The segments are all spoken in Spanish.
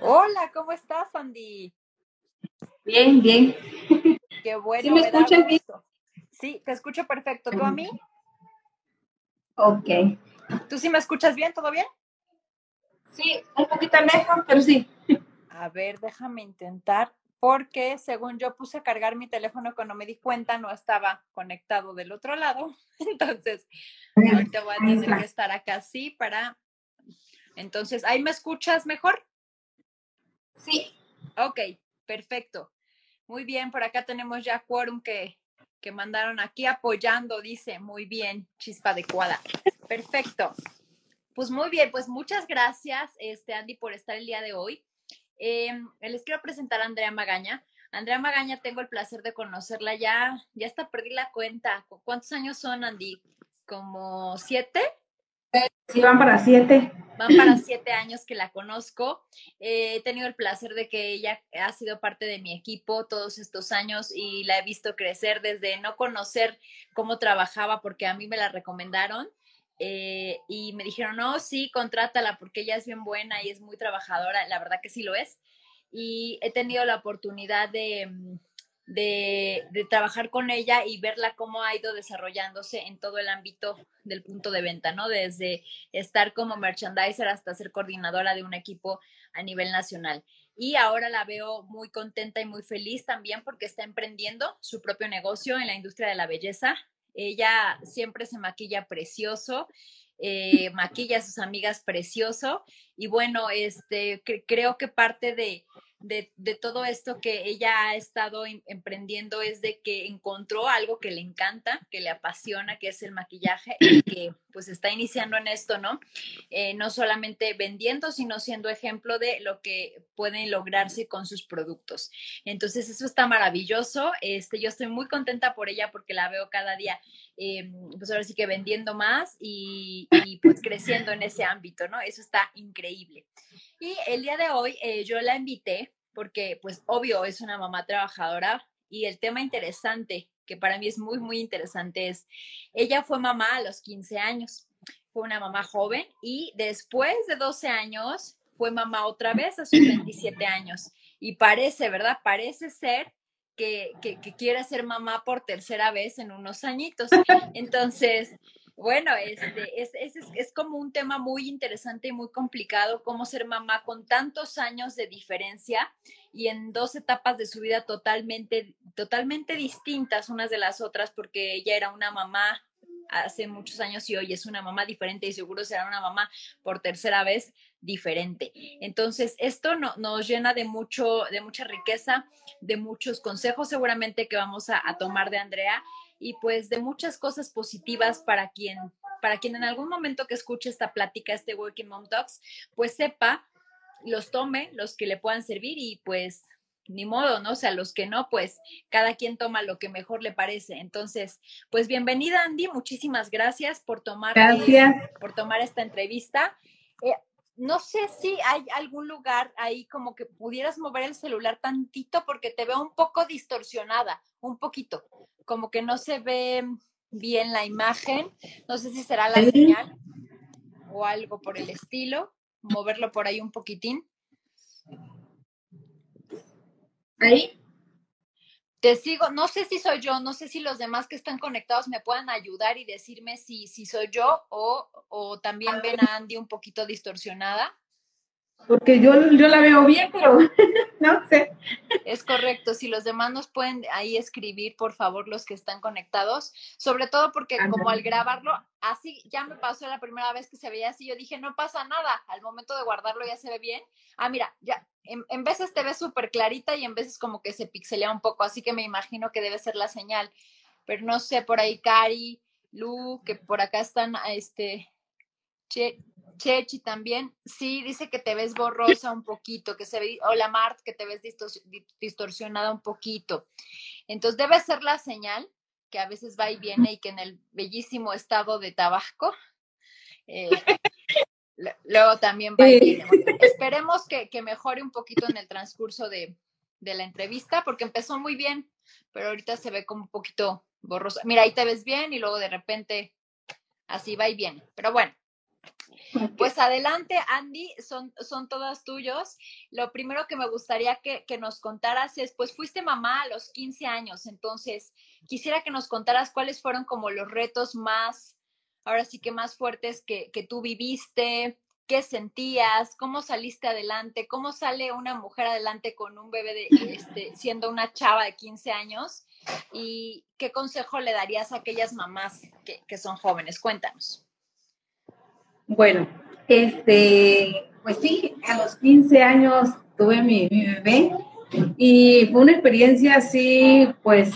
Hola, ¿cómo estás, Andy? Bien, bien. Qué bueno. ¿Sí me escuchas bien? Sí, te escucho perfecto. ¿Tú a mí? Ok. ¿Tú sí me escuchas bien? ¿Todo bien? Sí, un poquito lejos, pero sí. A ver, déjame intentar, porque según yo puse a cargar mi teléfono cuando me di cuenta no estaba conectado del otro lado. Entonces, ahorita voy a tener que estar acá así para... Entonces, ¿ahí me escuchas mejor? Sí. Ok, perfecto. Muy bien, por acá tenemos ya quórum que, que mandaron aquí apoyando, dice, muy bien, chispa adecuada. Perfecto. Pues muy bien, pues muchas gracias, este, Andy, por estar el día de hoy. Eh, les quiero presentar a Andrea Magaña. Andrea Magaña, tengo el placer de conocerla ya, ya hasta perdí la cuenta. ¿Cuántos años son, Andy? ¿Como siete? Sí, van para siete. Van para siete años que la conozco. Eh, he tenido el placer de que ella ha sido parte de mi equipo todos estos años y la he visto crecer desde no conocer cómo trabajaba porque a mí me la recomendaron. Eh, y me dijeron, no, sí, contrátala porque ella es bien buena y es muy trabajadora. La verdad que sí lo es. Y he tenido la oportunidad de, mm, de, de, trabajar con ella y verla cómo ha ido desarrollándose en todo el ámbito del punto de venta, ¿no? Desde estar como merchandiser hasta ser coordinadora de un equipo a nivel nacional. Y ahora la veo muy contenta y muy feliz también porque está emprendiendo su propio negocio en la industria de la belleza. Ella siempre se maquilla precioso, eh, maquilla a sus amigas precioso. Y bueno, este, creo que parte de, de, de, todo esto que ella ha estado em, emprendiendo es de que encontró algo que le encanta, que le apasiona, que es el maquillaje y que pues está iniciando en esto, ¿no? Eh, no solamente vendiendo, sino siendo ejemplo de lo que pueden lograrse con sus productos. Entonces, eso está maravilloso. Este, yo estoy muy contenta por ella porque la veo cada día, eh, pues ahora sí que vendiendo más y, pues creciendo en ese ámbito, ¿no? Eso está increíble. Y el día de hoy eh, yo la invité porque, pues, obvio, es una mamá trabajadora y el tema interesante, que para mí es muy, muy interesante, es, ella fue mamá a los 15 años, fue una mamá joven y después de 12 años fue mamá otra vez a sus 27 años. Y parece, ¿verdad? Parece ser que, que, que quiere ser mamá por tercera vez en unos añitos. Entonces, bueno, este, es, es, es, como un tema muy interesante y muy complicado, cómo ser mamá con tantos años de diferencia y en dos etapas de su vida totalmente, totalmente distintas unas de las otras, porque ella era una mamá hace muchos años y hoy es una mamá diferente y seguro será una mamá por tercera vez diferente. Entonces, esto no, nos llena de mucho, de mucha riqueza, de muchos consejos seguramente que vamos a, a tomar de Andrea y pues de muchas cosas positivas para quien, para quien en algún momento que escuche esta plática, este Working Mom Talks, pues sepa, los tome, los que le puedan servir y pues ni modo, ¿no? O sea, los que no, pues cada quien toma lo que mejor le parece. Entonces, pues bienvenida Andy, muchísimas gracias por tomar, gracias. Eh, por tomar esta entrevista. Eh, no sé si hay algún lugar ahí como que pudieras mover el celular tantito porque te veo un poco distorsionada, un poquito, como que no se ve bien la imagen. No sé si será la señal o algo por el estilo. Moverlo por ahí un poquitín. Ahí. Te sigo, no sé si soy yo, no sé si los demás que están conectados me puedan ayudar y decirme si, si soy yo o, o también ven a Andy un poquito distorsionada. Porque yo, yo la veo bien, pero no sé. Es correcto. Si los demás nos pueden ahí escribir, por favor, los que están conectados. Sobre todo porque como al grabarlo, así ya me pasó la primera vez que se veía así, yo dije, no pasa nada. Al momento de guardarlo ya se ve bien. Ah, mira, ya, en, en veces te ve súper clarita y en veces como que se pixelea un poco, así que me imagino que debe ser la señal. Pero no sé, por ahí Cari, Lu, que por acá están, este, che, Chechi también, sí, dice que te ves borrosa un poquito, que se ve, hola Mart, que te ves distorsionada un poquito. Entonces debe ser la señal que a veces va y viene y que en el bellísimo estado de Tabasco, eh, luego también va y viene. Bueno, esperemos que, que, mejore un poquito en el transcurso de, de la entrevista, porque empezó muy bien, pero ahorita se ve como un poquito borrosa. Mira, ahí te ves bien y luego de repente Así va y viene. Pero bueno, pues adelante, Andy, son, son todas tuyos. Lo primero que me gustaría que, nos contaras es, pues fuiste mamá a los 15 años, entonces quisiera que nos contaras cuáles fueron como los retos más, ahora sí que más fuertes que, que tú viviste, qué sentías, cómo saliste adelante, cómo sale una mujer adelante con un bebé de, este, siendo una chava de 15 años y qué consejo le darías a aquellas mamás que, que son jóvenes. Cuéntanos. Bueno, este, pues sí, a los 15 años tuve mi, bebé y fue una experiencia así, pues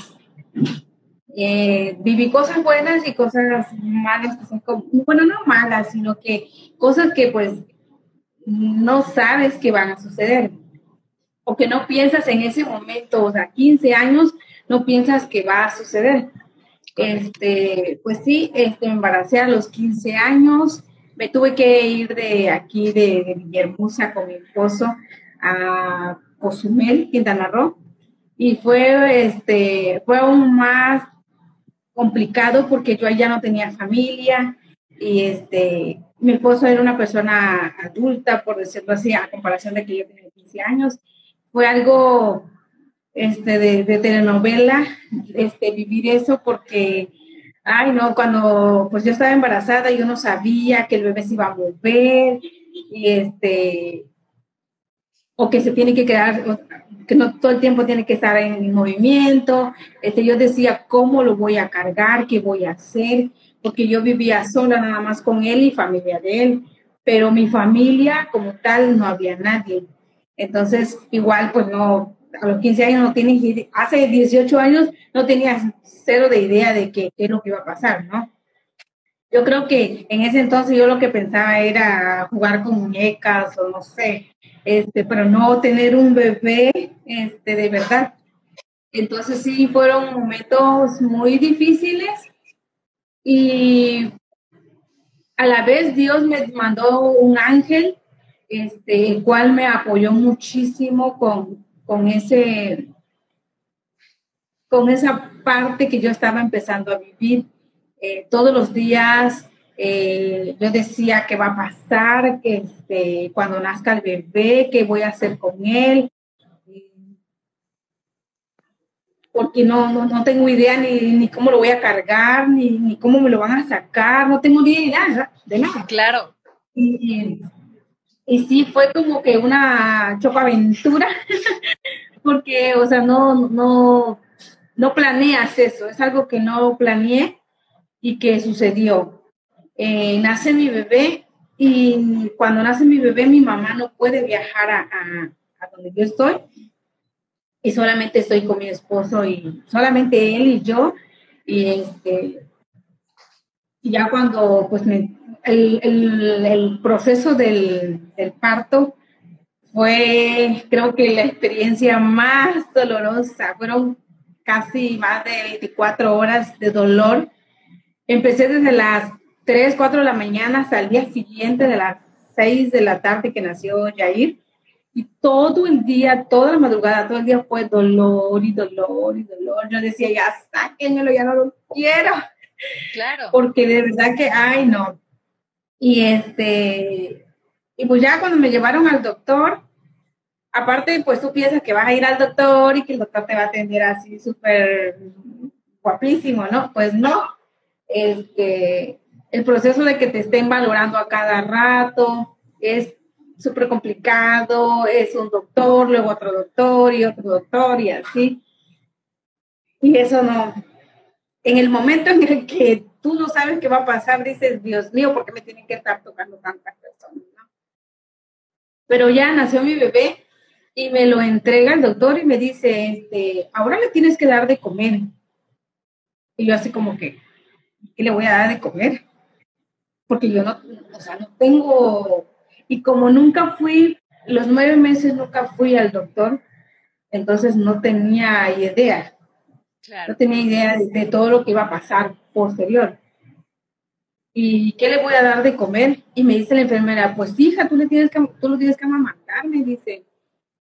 eh, viví cosas buenas y cosas malas, bueno, no malas, sino que cosas que pues no sabes que van a suceder o que no piensas en ese momento, o sea, 15 años, no piensas que va a suceder. Este, pues sí, este, me embaracé a los 15 años, me tuve que ir de aquí, de, Villahermosa, con mi esposo a Cozumel, Quintana Roo, y fue, este, fue aún más complicado porque yo ya no tenía familia y este, mi esposo era una persona adulta, por decirlo así, a comparación de que yo tenía 15 años. Fue algo este, de, de telenovela este, vivir eso porque ay, no, cuando pues yo estaba embarazada yo no sabía que el bebé se iba a mover y este, o que se tiene que quedar, que no todo el tiempo tiene que estar en movimiento. Este, yo decía, ¿cómo lo voy a cargar? ¿Qué voy a hacer? Porque yo vivía sola nada más con él y familia de él, pero mi familia como tal no había nadie. Entonces, igual, pues no, a los 15 años no tienes, hace 18 años no tenías cero de idea de qué, es lo que iba a pasar, ¿no? Yo creo que en ese entonces yo lo que pensaba era jugar con muñecas o no sé, este, pero no tener un bebé este, de verdad. Entonces sí, fueron momentos muy difíciles y a la vez Dios me mandó un ángel, este, el cual me apoyó muchísimo con, con ese, con esa parte que yo estaba empezando a vivir. Eh, todos los días eh, yo decía qué va a pasar, que este, cuando nazca el bebé, qué voy a hacer con él. Porque no, no, tengo idea ni, ni, cómo lo voy a cargar, ni, ni, cómo me lo van a sacar, no tengo ni idea de nada. Claro. Y, y sí, fue como que una aventura porque, o sea, no, no, no planeas eso, es algo que no planeé y que sucedió. Eh, nace mi bebé y cuando nace mi bebé mi mamá no puede viajar a, a, donde yo estoy y solamente estoy con mi esposo y solamente él y yo y este ya cuando pues me, el, el, el proceso del, del, parto fue creo que la experiencia más dolorosa, fueron casi más de 24 horas de dolor. Empecé desde las 3, 4 de la mañana hasta el día siguiente de las 6 de la tarde que nació Jair. Y todo el día, toda la madrugada, todo el día fue dolor y dolor y dolor. Yo decía, ya sáquenmelo, ya no lo quiero. Claro. Porque de verdad que, ay, no. Y este, y pues ya cuando me llevaron al doctor, aparte, pues tú piensas que vas a ir al doctor y que el doctor te va a atender así súper guapísimo, ¿no? Pues no. Este, el proceso de que te estén valorando a cada rato es súper complicado, es un doctor, luego otro doctor y otro doctor y así. Y eso no, en el momento en el que tú no sabes qué va a pasar, dices, Dios mío, ¿por qué me tienen que estar tocando tantas personas? Pero ya nació mi bebé y me lo entrega el doctor y me dice, este, ahora le tienes que dar de comer. Y yo así como que, ¿qué le voy a dar de comer? Porque yo no, o sea, no tengo, y como nunca fui, los nueve meses nunca fui al doctor, entonces no tenía idea. No tenía idea de, todo lo que iba a pasar posterior. ¿Y qué le voy a dar de comer? Y me dice la enfermera, pues hija, tú, le tienes que, tú lo tienes que amamantar, me dice.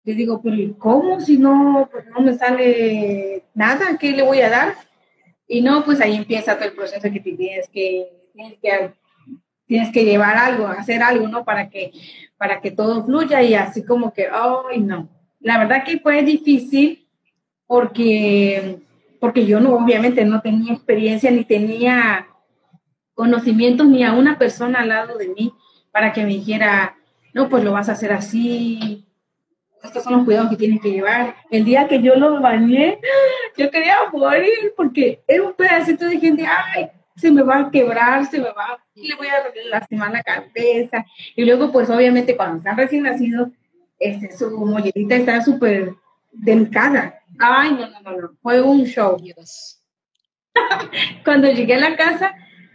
Le digo, pero cómo si no, pues no me sale nada? ¿Qué le voy a dar? Y no, pues ahí empieza todo el proceso que tienes que tienes que, tienes que llevar algo, hacer algo, ¿no? Para que, para que todo fluya y así como que, ay, no. La verdad que fue difícil porque, porque yo no, obviamente no tenía experiencia ni tenía conocimientos ni a una persona al lado de mí para que me dijera, no, pues lo vas a hacer así, estos son los cuidados que tienes que llevar. El día que yo lo bañé, yo quería morir porque era un pedacito de gente, ay, se me va a quebrar, se me va, le voy a lastimar la cabeza. Y luego, pues obviamente cuando están recién nacidos, este, su mollerita está súper delicada. Ay, no, no, no, fue un show. cuando llegué a la casa,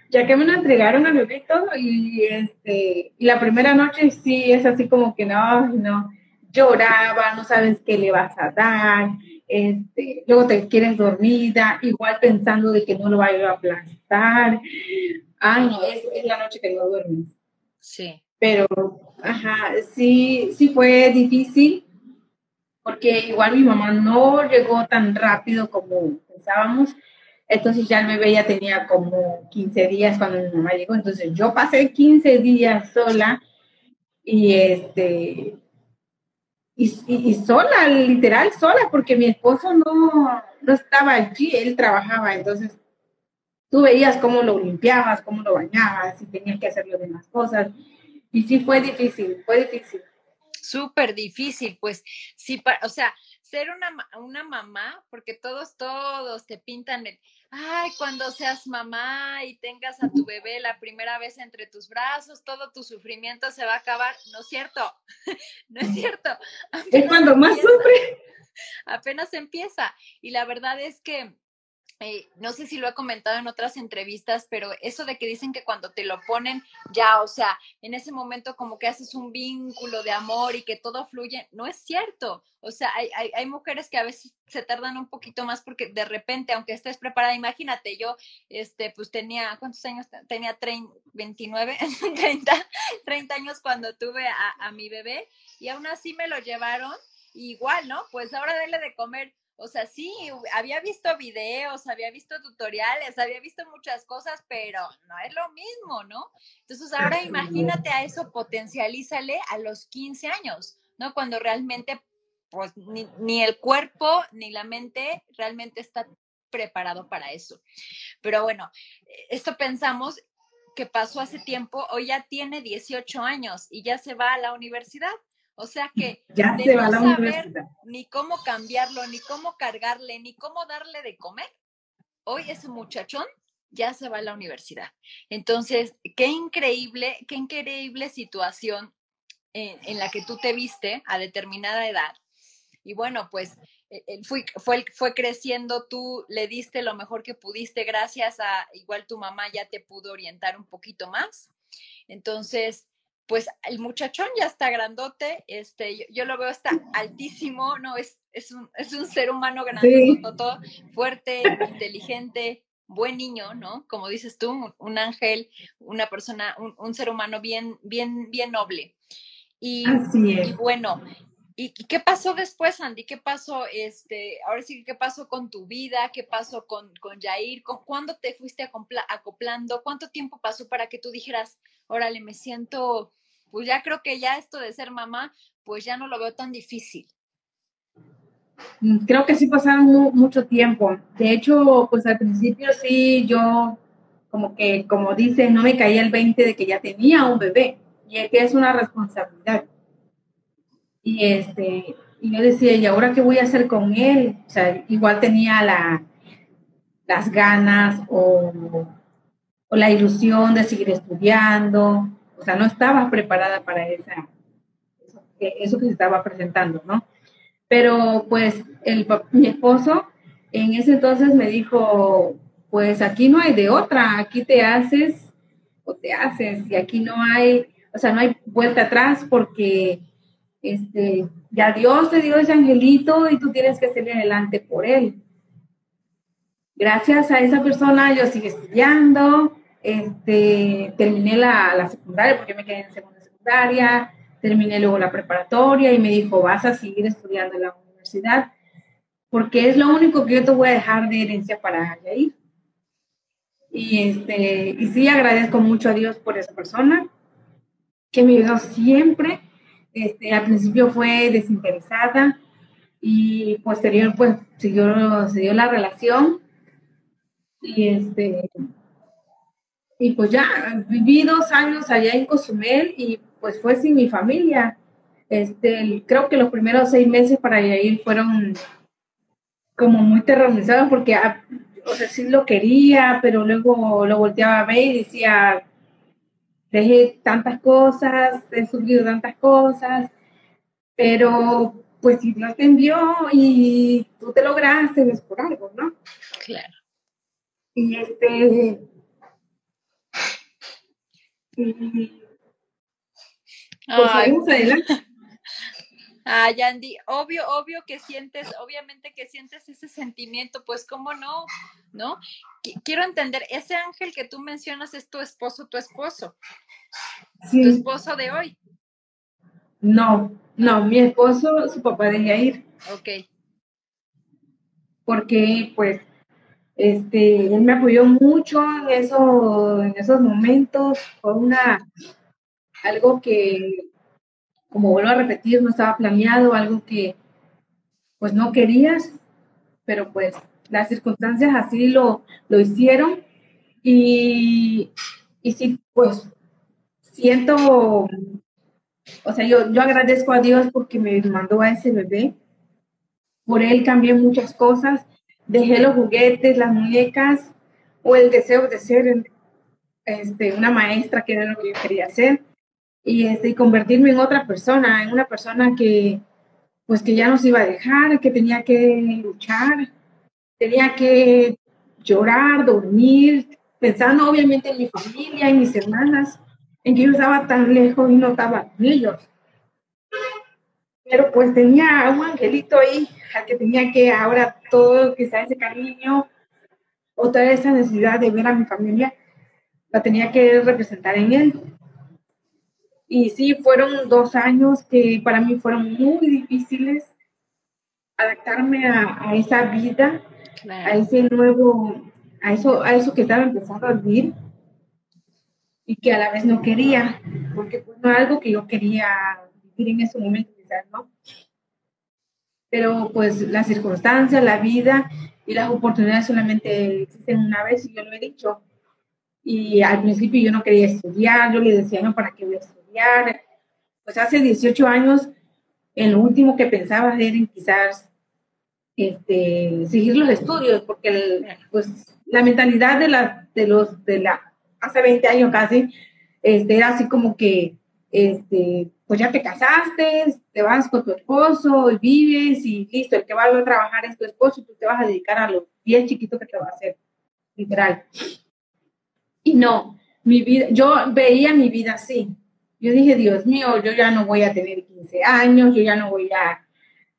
ya que me lo entregaron a bebé y todo, y, este, y la primera noche sí es así como que no, no, lloraba, no sabes qué le vas a dar, este, luego te quieres dormida, igual pensando de que no lo va a aplastar. Ay, no, es, es la noche que no duermes. Sí. Pero, ajá, sí, sí fue difícil, porque igual mi mamá no llegó tan rápido como pensábamos. Entonces ya el bebé ya tenía como 15 días cuando mi mamá llegó. Entonces yo pasé 15 días sola y este y, sola, literal sola, porque mi esposo no, no estaba allí, él trabajaba, entonces tú veías cómo lo limpiabas, cómo lo bañabas, y tenías que hacer las demás cosas. Y sí fue difícil, fue difícil. Súper difícil, pues sí, o sea, ser una, una mamá, porque todos, todos te pintan el, ay, cuando seas mamá y tengas a tu bebé la primera vez entre tus brazos, todo tu sufrimiento se va a acabar. No es cierto, no es cierto. es cuando más sufre. Apenas empieza. Y la verdad es que eh, no sé si lo he comentado en otras entrevistas, pero eso de que dicen que cuando te lo ponen ya, o sea, en ese momento como que haces un vínculo de amor y que todo fluye, no es cierto. O sea, hay, hay, mujeres que a veces se tardan un poquito más porque de repente, aunque estés preparada, imagínate, yo, este, pues tenía, ¿cuántos años? Tenía 29, 30, 30 años cuando tuve a, a mi bebé y aún así me lo llevaron igual, ¿no? Pues ahora dele de comer o sea, sí, había visto videos, había visto tutoriales, había visto muchas cosas, pero no es lo mismo, ¿no? Entonces ahora imagínate a eso, potencialízale a los 15 años, ¿no? Cuando realmente, pues, ni, el cuerpo ni la mente realmente está preparado para eso. Pero bueno, esto pensamos que pasó hace tiempo, hoy ya tiene 18 años y ya se va a la universidad. O sea que ya se va no saber ni cómo cambiarlo, ni cómo cargarle, ni cómo darle de comer, hoy ese muchachón ya se va a la universidad. Entonces, qué increíble, qué increíble situación en, la que tú te viste a determinada edad. Y bueno, pues e, fue, fue, fue creciendo, tú le diste lo mejor que pudiste, gracias a igual tu mamá ya te pudo orientar un poquito más. Entonces, pues el muchachón ya está grandote, este, yo, lo veo está altísimo, no, es, es, un, es un ser humano grande, fuerte, inteligente, buen niño, ¿no? Como dices tú, un, ángel, una persona, un, ser humano bien, bien, bien noble. Y, y bueno, ¿Y qué pasó después, Andy? ¿Qué pasó, este, ahora sí, qué pasó con tu vida? ¿Qué pasó con, con Jair? ¿Cuándo te fuiste acoplando? ¿Cuánto tiempo pasó para que tú dijeras, órale, me siento, pues ya creo que ya esto de ser mamá, pues ya no lo veo tan difícil? Mm, creo que sí pasaron mucho tiempo. De hecho, pues al principio sí, yo como que, como dice, no me caía el 20 de que ya tenía un bebé y es que es una responsabilidad y, este, y yo decía, ¿y ahora qué voy a hacer con él? O sea, igual tenía la, las ganas o, o la ilusión de seguir estudiando. O sea, no estaba preparada para esa, eso, que se estaba presentando, ¿no? Pero pues el, mi esposo en ese entonces me dijo, pues aquí no hay de otra, aquí te haces o te haces y aquí no hay, o sea, no hay vuelta atrás porque este, ya Dios te dio ese angelito y tú tienes que seguir adelante por él. Gracias a esa persona yo sigo estudiando, este, terminé la, la secundaria porque me quedé en segunda secundaria, terminé luego la preparatoria y me dijo, vas a seguir estudiando en la universidad porque es lo único que yo te voy a dejar de herencia para ir Y, este, y sí agradezco mucho a Dios por esa persona que me ayudó siempre. Este, al principio fue desinteresada y posterior pues siguió, se dio la relación y este y pues ya viví dos años allá en Cozumel y pues fue sin mi familia. Este, creo que los primeros seis meses para ir fueron como muy terrorizados porque, ah, o sea, sí lo quería, pero luego lo volteaba a ver y decía, dejé tantas cosas, he sufrido tantas cosas, pero pues si Dios te envió y tú te lograste, es por algo, ¿no? Claro. Y este, y, pues adelante. Ah, Yandy, obvio, obvio que sientes, obviamente que sientes ese sentimiento, pues cómo no, ¿no? Quiero entender, ese ángel que tú mencionas es tu esposo, tu esposo, sí. tu esposo de hoy. No, no, mi esposo, su papá de ir. Ok. Porque, pues, este, él me apoyó mucho en, eso, en esos momentos, fue una, algo que como vuelvo a repetir, no estaba planeado, algo que pues no querías, pero pues las circunstancias así lo, lo hicieron. Y, y sí, pues siento, o sea, yo, yo agradezco a Dios porque me mandó a ese bebé, por él cambié muchas cosas, dejé los juguetes, las muñecas o el deseo de ser este, una maestra, que era lo que yo quería hacer y, este, convertirme en otra persona, en una persona que pues que ya no se iba a dejar, que tenía que luchar, tenía que llorar, dormir, pensando obviamente en mi familia, en mis hermanas, en que yo estaba tan lejos y no estaba con ellos. Pero pues tenía un angelito ahí al que tenía que ahora todo, quizá ese cariño o toda esa necesidad de ver a mi familia, la tenía que representar en él. Y sí, fueron dos años que para mí fueron muy difíciles adaptarme a, esa vida, a ese nuevo, a eso, a eso que estaba empezando a vivir y que a la vez no quería, porque pues no era algo que yo quería vivir en ese momento, quizás, ¿no? Pero pues las circunstancias, la vida y las oportunidades solamente existen una vez y yo lo he dicho. Y al principio yo no quería estudiar, yo le decía, no, ¿para qué voy a estudiar? pues hace 18 años, en lo último que pensaba era quizás este, seguir los estudios, porque pues la mentalidad de, la, de los de la hace 20 años casi este, era así como que este, pues ya te casaste, te vas con tu esposo y vives y listo, el que va a trabajar es tu esposo y tú te vas a dedicar a los 10 chiquitos que te va a hacer, literal. Y no, mi vida, yo veía mi vida así, yo dije, Dios mío, yo ya no voy a tener 15 años, yo ya no voy a,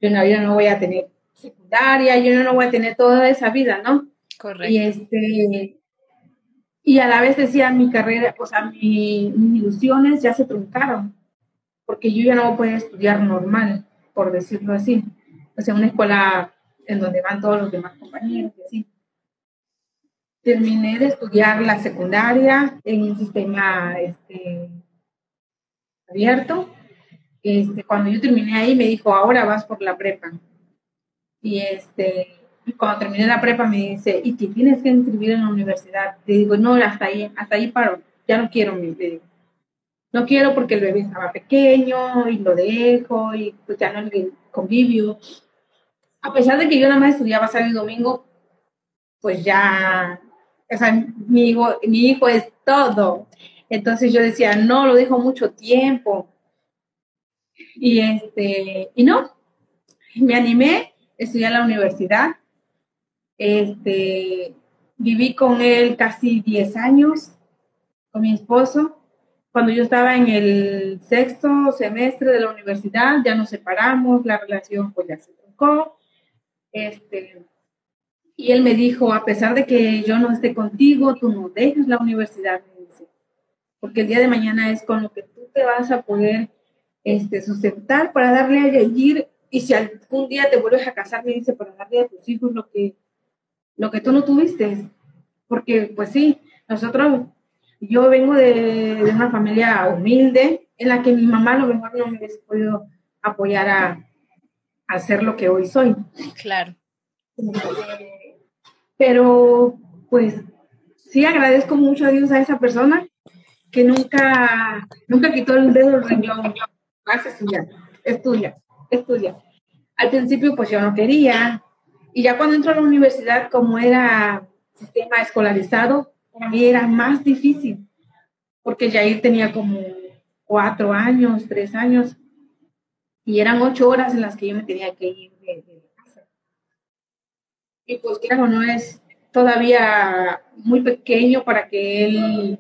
yo no, yo no voy a tener secundaria, yo no voy a tener toda esa vida, ¿no? Correcto. Y este, y a la vez decía mi carrera, o sea, mis ilusiones ya se truncaron, porque yo ya no voy a poder estudiar normal, por decirlo así. O sea, una escuela en donde van todos los demás compañeros y así. Terminé de estudiar la secundaria en un sistema este, abierto. Este, cuando yo terminé ahí me dijo, ahora vas por la prepa. Y este, cuando terminé la prepa me dice, ¿y te tienes que inscribir en la universidad? Le digo, no, hasta ahí, hasta ahí paro, ya no quiero, le digo. No quiero porque el bebé estaba pequeño y lo dejo y pues ya no el convivio. A pesar de que yo nada más estudiaba sábado y domingo, pues ya, o sea, mi hijo, mi hijo es todo. Entonces yo decía, no, lo dejo mucho tiempo. Y, este, y no, me animé, estudié en la universidad. Este, viví con él casi 10 años, con mi esposo. Cuando yo estaba en el sexto semestre de la universidad, ya nos separamos, la relación pues ya se truncó. Este, y él me dijo, a pesar de que yo no esté contigo, tú no dejas la universidad porque el día de mañana es con lo que tú te vas a poder este, sustentar para darle a vivir y si algún día te vuelves a casar, me dice, para darle a tus hijos lo que, lo que tú no tuviste, porque pues sí, Nosotros, yo vengo de, una familia humilde en la que mi mamá a lo mejor no me hubiese podido apoyar a, a ser lo que hoy soy. Claro. Pero, pues, sí agradezco mucho a Dios a esa persona que nunca, nunca quitó el dedo del renglón. Vas a estudiar, estudia, estudia. Al principio, pues yo no quería. Y ya cuando entró a la universidad, como era sistema escolarizado, era más difícil, porque Jair tenía como cuatro años, tres años, y eran ocho horas en las que yo me tenía que ir de, casa. Y pues claro, no es todavía muy pequeño para que él,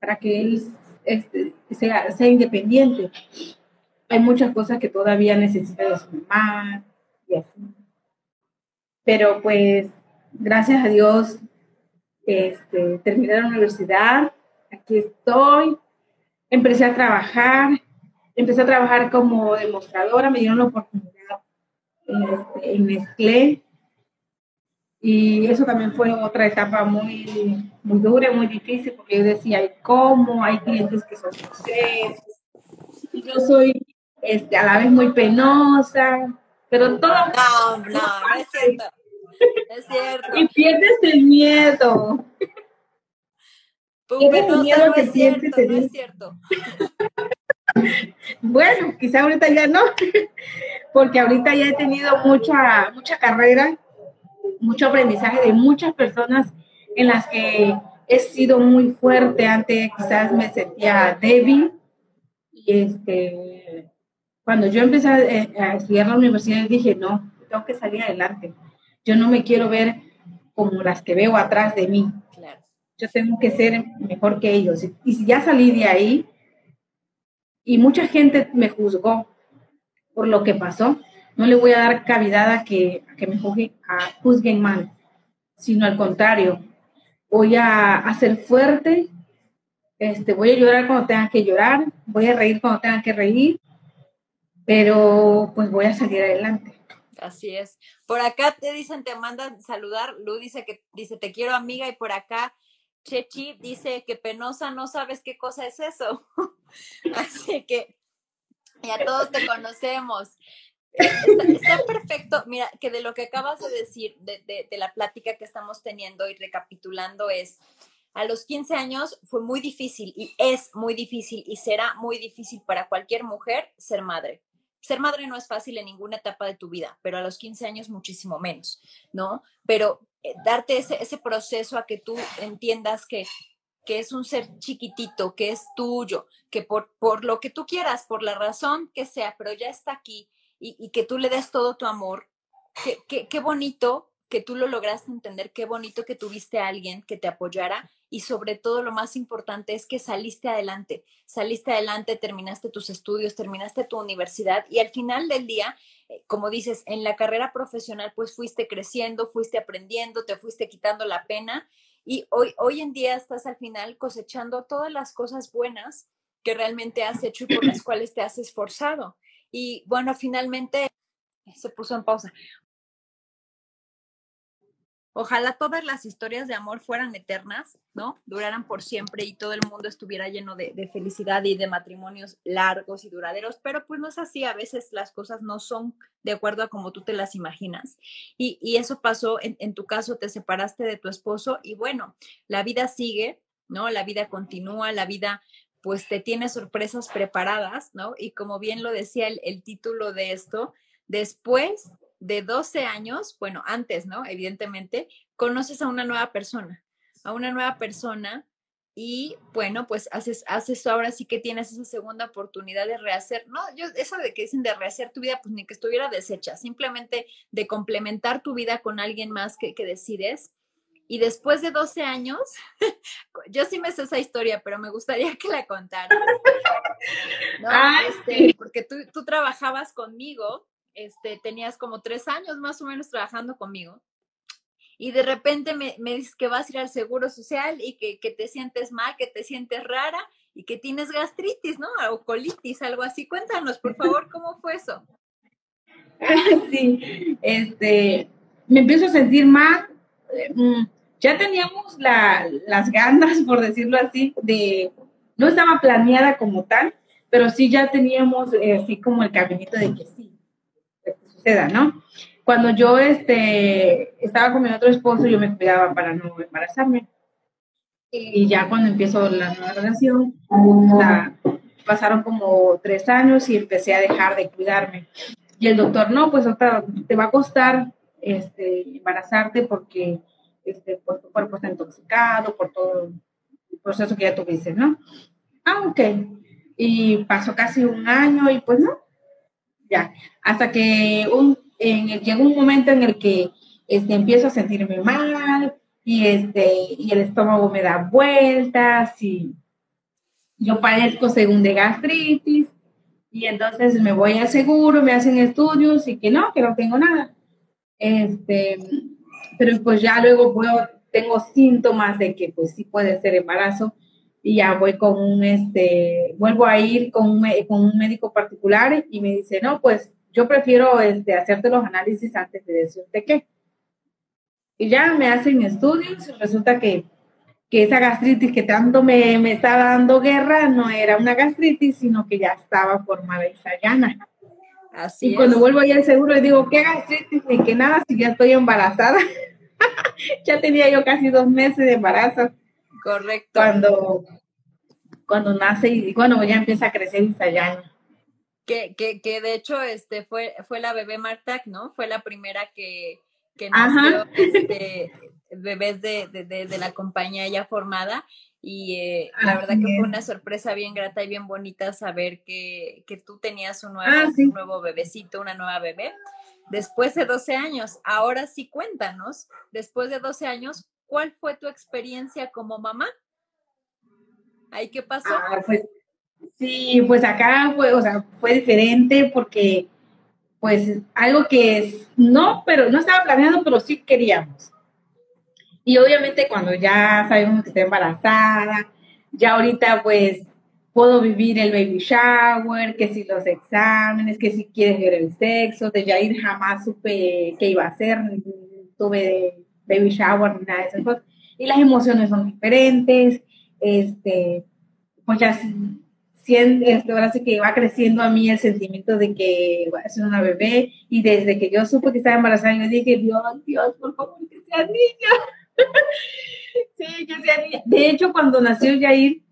para que él este, sea, sea independiente. Hay muchas cosas que todavía necesita de su mamá y así. Pero pues, gracias a Dios, este, terminé la universidad, aquí estoy, empecé a trabajar, empecé a trabajar como demostradora, me dieron la oportunidad este, en Nestlé. Y eso también fue otra etapa muy, muy dura, muy difícil, porque yo decía, ¿cómo? Hay clientes que son groseros. Y yo soy este, a la vez muy penosa, pero todo... No, no, no es cierto. Es cierto. Y pierdes el miedo. Pierdes el miedo que sientes. No es cierto. Bueno, quizá ahorita ya no, porque ahorita ya he tenido mucha, mucha carrera, mucho aprendizaje de muchas personas en las que he sido muy fuerte. Antes quizás me sentía débil y este, cuando yo empecé a, eh, a estudiar la universidad dije, no, tengo que salir adelante. Yo no me quiero ver como las que veo atrás de mí. Yo tengo que ser mejor que ellos. Y si ya salí de ahí, y mucha gente me juzgó por lo que pasó, no le voy a dar cavidad a que, que me juzguen, mal, sino al contrario, voy a, a, ser fuerte, este, voy a llorar cuando tenga que llorar, voy a reír cuando tenga que reír, pero pues voy a salir adelante. Así es. Por acá te dicen, te mandan saludar. Lu dice que dice, te quiero amiga, y por acá Chechi dice que penosa, no sabes qué cosa es eso. Así que ya todos te conocemos. Está, perfecto. Mira, que de lo que acabas de decir, de, de, la plática que estamos teniendo y recapitulando es, a los 15 años fue muy difícil y es muy difícil y será muy difícil para cualquier mujer ser madre. Ser madre no es fácil en ninguna etapa de tu vida, pero a los 15 años muchísimo menos, ¿no? Pero eh, darte ese, ese proceso a que tú entiendas que que es un ser chiquitito, que es tuyo, que por, por lo que tú quieras, por la razón que sea, pero ya está aquí y, que tú le des todo tu amor, qué, qué, bonito que tú lo lograste entender, qué bonito que tuviste a alguien que te apoyara y sobre todo lo más importante es que saliste adelante, saliste adelante, terminaste tus estudios, terminaste tu universidad y al final del día, eh, como dices, en la carrera profesional pues fuiste creciendo, fuiste aprendiendo, te fuiste quitando la pena y hoy, hoy en día estás al final cosechando todas las cosas buenas que realmente has hecho y por las cuales te has esforzado. Y bueno, finalmente se puso en pausa. Ojalá todas las historias de amor fueran eternas, ¿no? Duraran por siempre y todo el mundo estuviera lleno de, felicidad y de matrimonios largos y duraderos, pero pues no es así, a veces las cosas no son de acuerdo a como tú te las imaginas. Y, eso pasó, en, en tu caso te separaste de tu esposo y bueno, la vida sigue, ¿no? La vida continúa, la vida pues te tiene sorpresas preparadas, ¿no? Y como bien lo decía el, el título de esto, después de 12 años, bueno, antes, ¿no? Evidentemente, conoces a una nueva persona, a una nueva persona y bueno, pues haces, haces ahora sí que tienes esa segunda oportunidad de rehacer, no, yo, eso de que dicen de rehacer tu vida, pues ni que estuviera deshecha, simplemente de complementar tu vida con alguien más que, que decides. Y después de 12 años, yo sí me sé esa historia, pero me gustaría que la contaras. ¿no? Este, porque tú, tú trabajabas conmigo este, tenías como tres años más o menos trabajando conmigo. Y de repente me, me dices que vas a ir al seguro social y que, que, te sientes mal, que te sientes rara y que tienes gastritis, ¿no? O colitis, algo así. Cuéntanos, por favor, ¿cómo fue eso? Sí, este, me empiezo a sentir mal. Mm, ya teníamos las ganas, por decirlo así, de, no estaba planeada como tal, pero sí ya teníamos eh, así como el caminito de que sí, ¿no? Cuando yo este, estaba con mi otro esposo, yo me cuidaba para no embarazarme. Y ya cuando empiezo la nueva relación, pasaron como tres años y empecé a dejar de cuidarme. Y el doctor, no, pues otra, te va a costar este, embarazarte porque este, pues, tu cuerpo está intoxicado por todo el proceso que ya tuviste, ¿no? Ah, ok. Y pasó casi un año y pues no, ya. Hasta que un, en, llegó un momento en el que este, empiezo a sentirme mal y, este, y el estómago me da vueltas y yo padezco según de gastritis y entonces me voy al seguro, me hacen estudios y que no, que no tengo nada. Este, pero pues ya luego tengo síntomas de que pues sí puede ser embarazo y ya voy con un, este, vuelvo a ir con un, con un médico particular y me dice, no, pues yo prefiero este, hacerte los análisis antes de decirte qué. Y ya me hacen estudios y resulta que, que esa gastritis que tanto me, me estaba dando guerra no era una gastritis, sino que ya estaba formada esa llana. Así y cuando vuelvo allá al seguro le digo, ¿qué gastritis ni qué nada si ya estoy embarazada? ya tenía yo casi dos meses de embarazo. Correcto. Cuando, cuando nace y bueno, ya empieza a crecer Isayana. Que, que, que de hecho este fue, fue la bebé Martac, ¿no? Fue la primera que, que nació este, bebés de, de, de, la compañía ya formada y eh, la verdad que fue una sorpresa bien grata y bien bonita saber que, que tú tenías un nuevo, ah, un nuevo bebecito, una nueva bebé después de 12 años. Ahora sí cuéntanos, después de 12 años, ¿cuál fue tu experiencia como mamá? ¿Ahí qué pasó? Ah, pues, sí, pues acá fue, o sea, fue diferente porque, pues, algo que es, no, pero no estaba planeado, pero sí queríamos. Y obviamente cuando ya sabemos que está embarazada, ya ahorita pues puedo vivir el baby shower, que si los exámenes, que si quieres ver el sexo, de Jair jamás supe qué iba a hacer, tuve baby shower ni nada de esas cosas. Y las emociones son diferentes, este, pues ya este, ahora sí que va creciendo a mí el sentimiento de que voy a ser una bebé y desde que yo supe que estaba embarazada yo dije, Dios, Dios, por favor que sea niña. sí, que sea niña. De hecho, cuando nació Jair,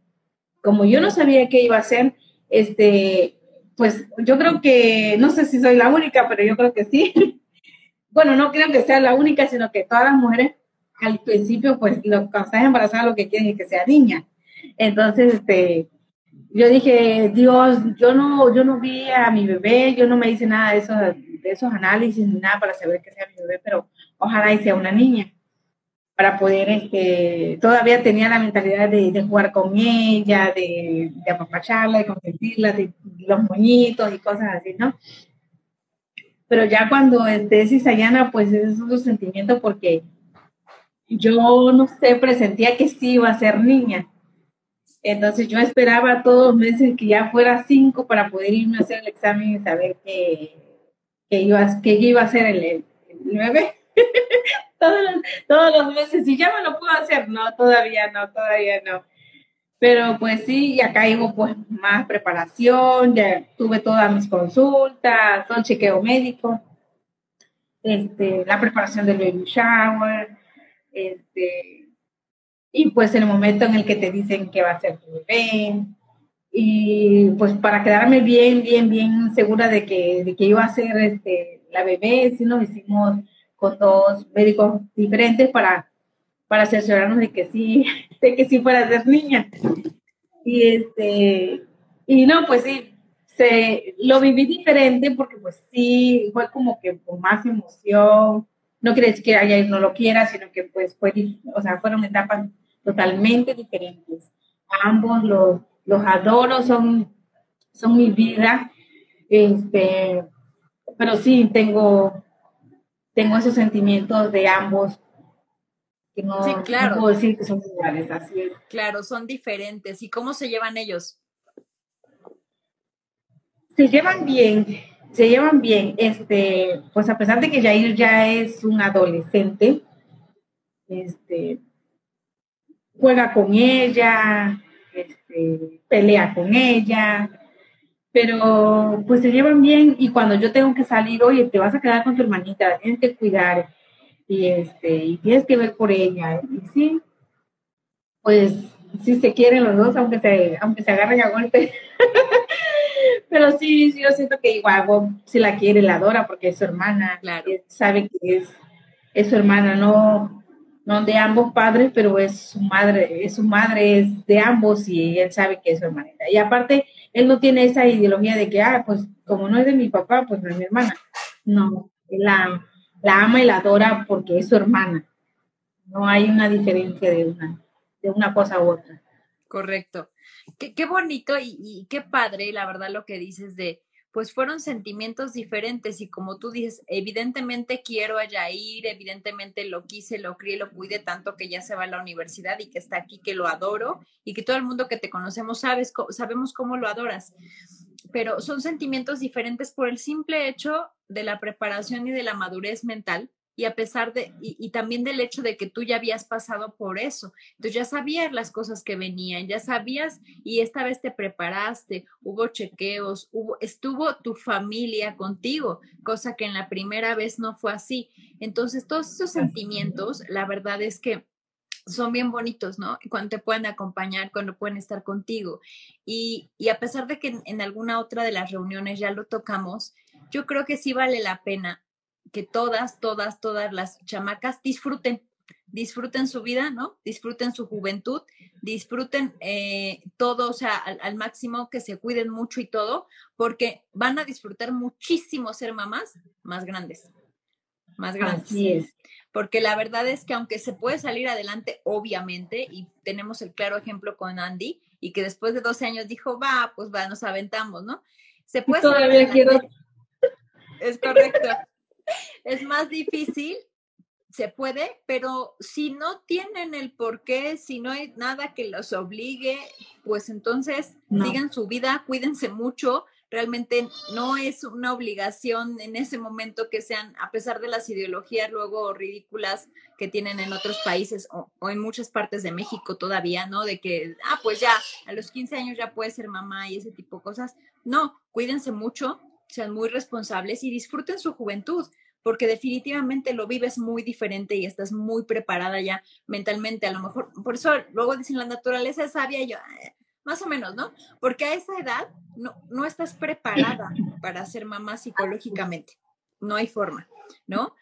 como yo no sabía qué iba a hacer, este, pues yo creo que, no sé si soy la única, pero yo creo que sí. bueno, no creo que sea la única, sino que todas las mujeres al principio, pues lo, cuando estás embarazada lo que quieren es que sea niña. Entonces, este, yo dije, Dios, yo no, yo no vi a mi bebé, yo no me hice nada de esos, de esos análisis ni nada para saber que sea mi bebé, pero ojalá y sea una niña para poder, este, todavía tenía la mentalidad de, jugar con ella, de, de, apapacharla, de consentirla, de los moñitos y cosas así, ¿no? Pero ya cuando este, es Isayana, pues es un sentimiento porque yo, no sé, presentía que sí iba a ser niña. Entonces yo esperaba todos los meses que ya fuera cinco para poder irme a hacer el examen y saber que, que, iba, que iba a ser el, el, todos, los, todos los meses y ya me lo puedo hacer. No, todavía no, todavía no. Pero pues sí, y acá hubo pues más preparación, ya tuve todas mis consultas, todo el chequeo médico, este, la preparación del baby shower, este, y pues el momento en el que te dicen que va a ser tu bebé, y pues para quedarme bien, bien, bien segura de que, de que iba a ser este, la bebé, sí nos hicimos con dos médicos diferentes para, para cerciorarnos de que sí, de que sí fuera a ser niña. Y este, y no, pues sí, se, lo viví diferente porque pues sí, fue como que con más emoción. No decir que ella no lo quiera, sino que pues fue, o sea, fueron etapas totalmente diferentes. Ambos los, los adoro, son, son mi vida. Este, pero sí, tengo tengo esos sentimientos de ambos que no, sí, claro. puedo decir que son iguales, así es. Claro, son diferentes. ¿Y cómo se llevan ellos? Se llevan bien, se llevan bien. Este, pues a pesar de que Jair ya es un adolescente, este, juega con ella, este, pelea con ella, pero pues se llevan bien y cuando yo tengo que salir, oye, te vas a quedar con tu hermanita, tienes que cuidar y este y tienes que ver por ella y sí, pues sí se quieren los dos aunque se aunque se agarren a golpe. pero sí, sí, yo siento que igual si la quiere, la adora porque es su hermana, claro. sabe que es, es su hermana, no no de ambos padres, pero es su madre, es su madre, es de ambos y él sabe que es su hermanita. Y aparte, él no tiene esa ideología de que, ah, pues como no es de mi papá, pues no es mi hermana. No, él la, la ama y la adora porque es su hermana. No hay una diferencia de una, de una cosa u otra. Correcto. Qué, qué bonito y, y qué padre, la verdad, lo que dices de, pues fueron sentimientos diferentes y como tú dices, evidentemente quiero a Yair, evidentemente lo quise, lo crié, lo cuide tanto que ya se va a la universidad y que está aquí, que lo adoro y que todo el mundo que te conocemos sabes, sabemos cómo lo adoras. Pero son sentimientos diferentes por el simple hecho de la preparación y de la madurez mental y a pesar de, y, también del hecho de que tú ya habías pasado por eso. Entonces ya sabías las cosas que venían, ya sabías y esta vez te preparaste, hubo chequeos, hubo, estuvo tu familia contigo, cosa que en la primera vez no fue así. Entonces todos esos sentimientos, la verdad es que son bien bonitos, ¿no? Cuando te pueden acompañar, cuando pueden estar contigo. Y, y a pesar de que en alguna otra de las reuniones ya lo tocamos, yo creo que sí vale la pena que todas, todas, todas las chamacas disfruten, disfruten su vida, ¿no? Disfruten su juventud, disfruten eh, todo, o sea, al, máximo, que se cuiden mucho y todo, porque van a disfrutar muchísimo ser mamás más grandes, más grandes. Así es. Porque la verdad es que aunque se puede salir adelante, obviamente, y tenemos el claro ejemplo con Andy, y que después de 12 años dijo, va, pues va, nos aventamos, ¿no? Se puede Todavía quiero. Es correcto es más difícil, se puede, pero si no tienen el por qué, si no hay nada que los obligue, pues entonces sigan su vida, cuídense mucho. Realmente no es una obligación en ese momento que sean, a pesar de las ideologías luego ridículas que tienen en otros países o, o, en muchas partes de México todavía, ¿no? De que, ah, pues ya, a los 15 años ya puede ser mamá y ese tipo de cosas. No, cuídense mucho, sean muy responsables y disfruten su juventud porque definitivamente lo vives muy diferente y estás muy preparada ya mentalmente. A lo mejor, por eso luego dicen la naturaleza es sabia, y yo, ah, más o menos, ¿no? Porque a esa edad no, no estás preparada para ser mamá psicológicamente. No hay forma, ¿no?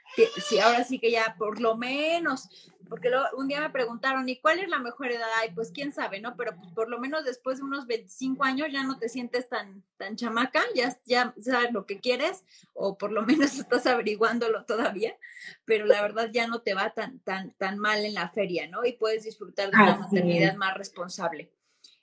Si ahora sí que ya por lo menos porque un día me preguntaron, ¿y cuál es la mejor edad? Ay, pues quién sabe, ¿no? Pero pues, por lo menos después de unos 25 años ya no te sientes tan, tan chamaca, ya, ya sabes lo que quieres, o por lo menos estás averiguándolo todavía, pero la verdad ya no te va tan, tan, tan mal en la feria, ¿no? Y puedes disfrutar de una maternidad más responsable.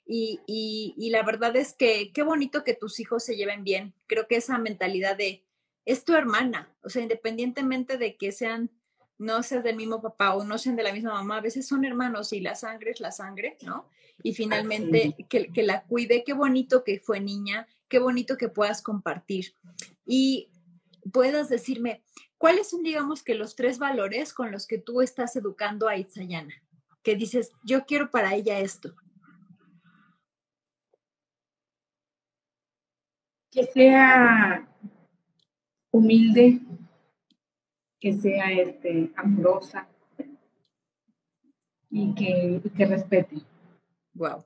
Y, y, y la verdad es que qué bonito que tus hijos se lleven bien. Creo que esa mentalidad de, es tu hermana, o sea, independientemente de que sean no seas del mismo papá o no sean de la misma mamá, a veces son hermanos y la sangre es la sangre, ¿no? Y finalmente que, que, la cuide, qué bonito que fue niña, qué bonito que puedas compartir. Y puedas decirme, ¿cuáles son, digamos, que los tres valores con los que tú estás educando a Itzayana? Que dices, yo quiero para ella esto. Que sea humilde, que sea este, amorosa y que, que respete. Wow.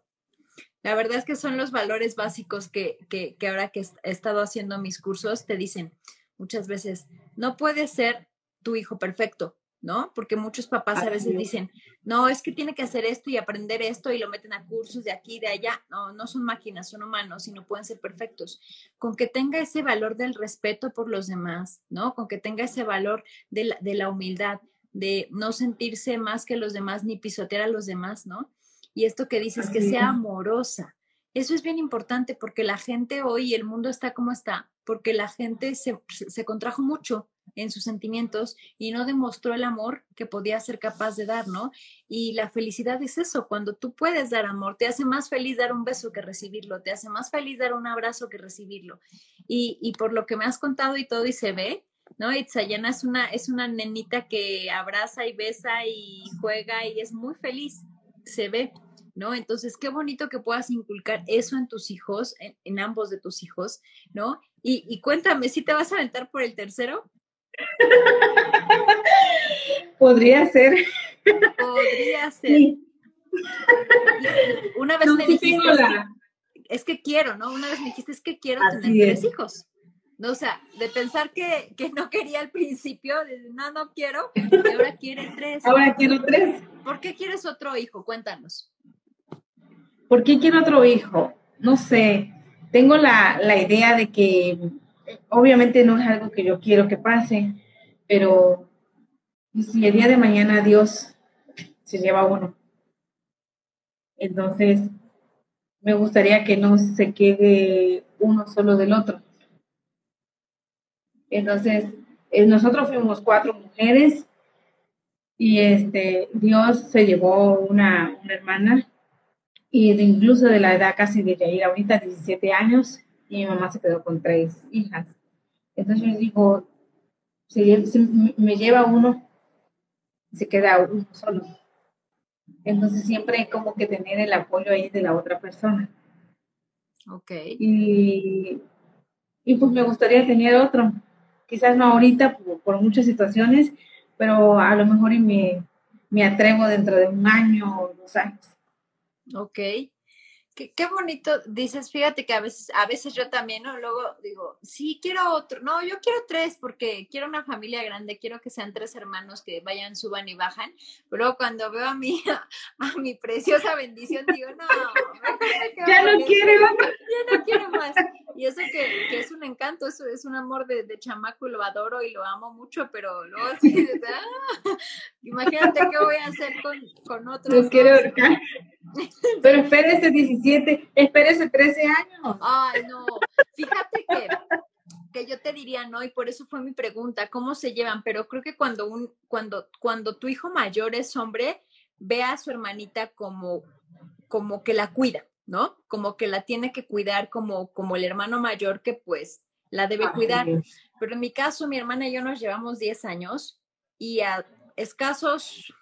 La verdad es que son los valores básicos que, que, que ahora que he estado haciendo mis cursos te dicen muchas veces, no puede ser tu hijo perfecto, ¿no? Porque muchos papás a veces dicen, no, es que tiene que hacer esto y aprender esto y lo meten a cursos de aquí, de allá. No, no son máquinas, son humanos y no pueden ser perfectos. Con que tenga ese valor del respeto por los demás, ¿no? Con que tenga ese valor de la, de la humildad, de no sentirse más que los demás ni pisotear a los demás, ¿no? Y esto que dices, que sea amorosa. Eso es bien importante porque la gente hoy, el mundo está como está, porque la gente se, se contrajo mucho en sus sentimientos y no demostró el amor que podía ser capaz de dar, ¿no? Y la felicidad es eso, cuando tú puedes dar amor, te hace más feliz dar un beso que recibirlo, te hace más feliz dar un abrazo que recibirlo. Y, y por lo que me has contado y todo y se ve, ¿no? Itzayana es una, es una nenita que abraza y besa y juega y es muy feliz, se ve, ¿no? Entonces, qué bonito que puedas inculcar eso en tus hijos, en, ambos de tus hijos, ¿no? Y, cuéntame, ¿si te vas a aventar por el tercero? Podría ser. Podría ser. Una vez me dijiste, es que quiero, ¿no? Una vez me dijiste, es que quiero tener tres hijos. No, o sea, de pensar que, no quería al principio, de, no, no quiero, y ahora quiere tres. Ahora quiero tres. ¿Por qué quieres otro hijo? Cuéntanos. ¿Por qué quiero otro hijo? No sé, tengo la, la idea de que obviamente no es algo que yo quiero que pase, pero si el día de mañana Dios se lleva uno, entonces me gustaría que no se quede uno solo del otro. Entonces, eh, nosotros fuimos cuatro mujeres y este, Dios se llevó una, hermana y incluso de la edad casi de Yair, ahorita 17 años, y mi mamá se quedó con tres hijas. Entonces yo digo, si, me lleva uno, se queda uno solo. Entonces siempre hay como que tener el apoyo ahí de la otra persona. Ok. Y, y pues me gustaría tener otro. Quizás no ahorita por, muchas situaciones, pero a lo mejor y me, me atrevo dentro de un año o dos años. Ok. Qué, qué, bonito, dices, fíjate que a veces, a veces yo también, ¿no? Luego digo, sí, quiero otro, no, yo quiero tres porque quiero una familia grande, quiero que sean tres hermanos que vayan, suban y bajan, pero cuando veo a mi, a, mi preciosa bendición, digo, no, ya no quiero, ya no quiero más. Y eso que, que, es un encanto, eso es un amor de, de chamaco lo adoro y lo amo mucho, pero luego sí, ah, imagínate qué voy a hacer con, con otros. quiero Pero espérese 17, espérese 13 años. Ay, no. Fíjate que, que yo te diría no, y por eso fue mi pregunta, ¿cómo se llevan? Pero creo que cuando, un, cuando, cuando tu hijo mayor es hombre, ve a su hermanita como, como que la cuida, ¿no? Como que la tiene que cuidar como, como el hermano mayor que pues la debe cuidar. Pero en mi caso, mi hermana y yo nos llevamos 10 años y a escasos